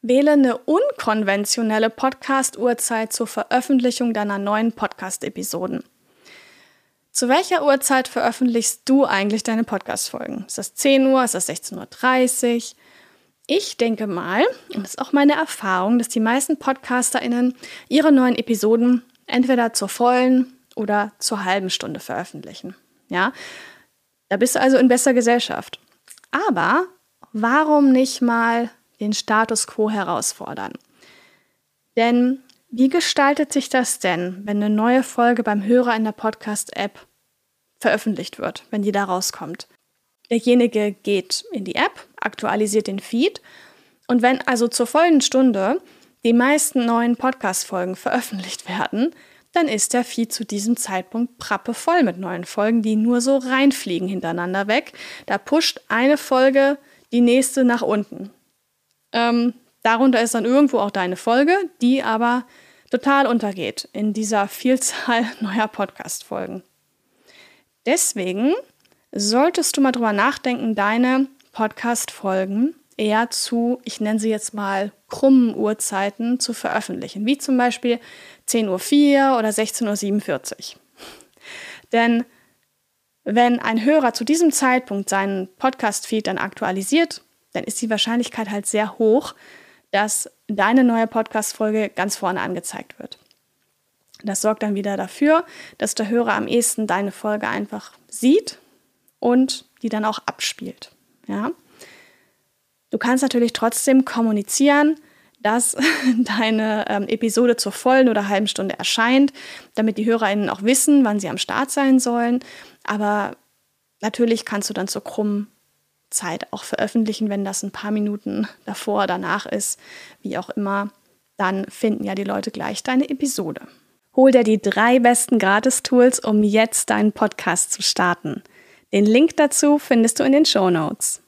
Wähle eine unkonventionelle Podcast-Uhrzeit zur Veröffentlichung deiner neuen Podcast-Episoden. Zu welcher Uhrzeit veröffentlichst du eigentlich deine Podcast-Folgen? Ist das 10 Uhr? Ist das 16.30 Uhr? Ich denke mal, und das ist auch meine Erfahrung, dass die meisten PodcasterInnen ihre neuen Episoden entweder zur vollen oder zur halben Stunde veröffentlichen. Ja, da bist du also in besser Gesellschaft. Aber warum nicht mal den Status quo herausfordern? Denn wie gestaltet sich das denn, wenn eine neue Folge beim Hörer in der Podcast-App veröffentlicht wird, wenn die da rauskommt? Derjenige geht in die App, aktualisiert den Feed und wenn also zur vollen Stunde die meisten neuen Podcast-Folgen veröffentlicht werden, dann ist der Feed zu diesem Zeitpunkt prappevoll mit neuen Folgen, die nur so reinfliegen hintereinander weg. Da pusht eine Folge die nächste nach unten. Ähm, darunter ist dann irgendwo auch deine Folge, die aber total untergeht in dieser Vielzahl neuer Podcast-Folgen. Deswegen solltest du mal drüber nachdenken, deine Podcast-Folgen eher zu, ich nenne sie jetzt mal krummen Uhrzeiten zu veröffentlichen, wie zum Beispiel 10.04 Uhr oder 16.47 Uhr. Denn wenn ein Hörer zu diesem Zeitpunkt seinen Podcast-Feed dann aktualisiert, dann ist die Wahrscheinlichkeit halt sehr hoch, dass deine neue Podcast-Folge ganz vorne angezeigt wird. Das sorgt dann wieder dafür, dass der Hörer am ehesten deine Folge einfach sieht und die dann auch abspielt. Ja? Du kannst natürlich trotzdem kommunizieren, dass deine ähm, Episode zur vollen oder halben Stunde erscheint, damit die HörerInnen auch wissen, wann sie am Start sein sollen. Aber natürlich kannst du dann zur krummen Zeit auch veröffentlichen, wenn das ein paar Minuten davor, danach ist, wie auch immer. Dann finden ja die Leute gleich deine Episode. Hol dir die drei besten Gratis-Tools, um jetzt deinen Podcast zu starten. Den Link dazu findest du in den Show Notes.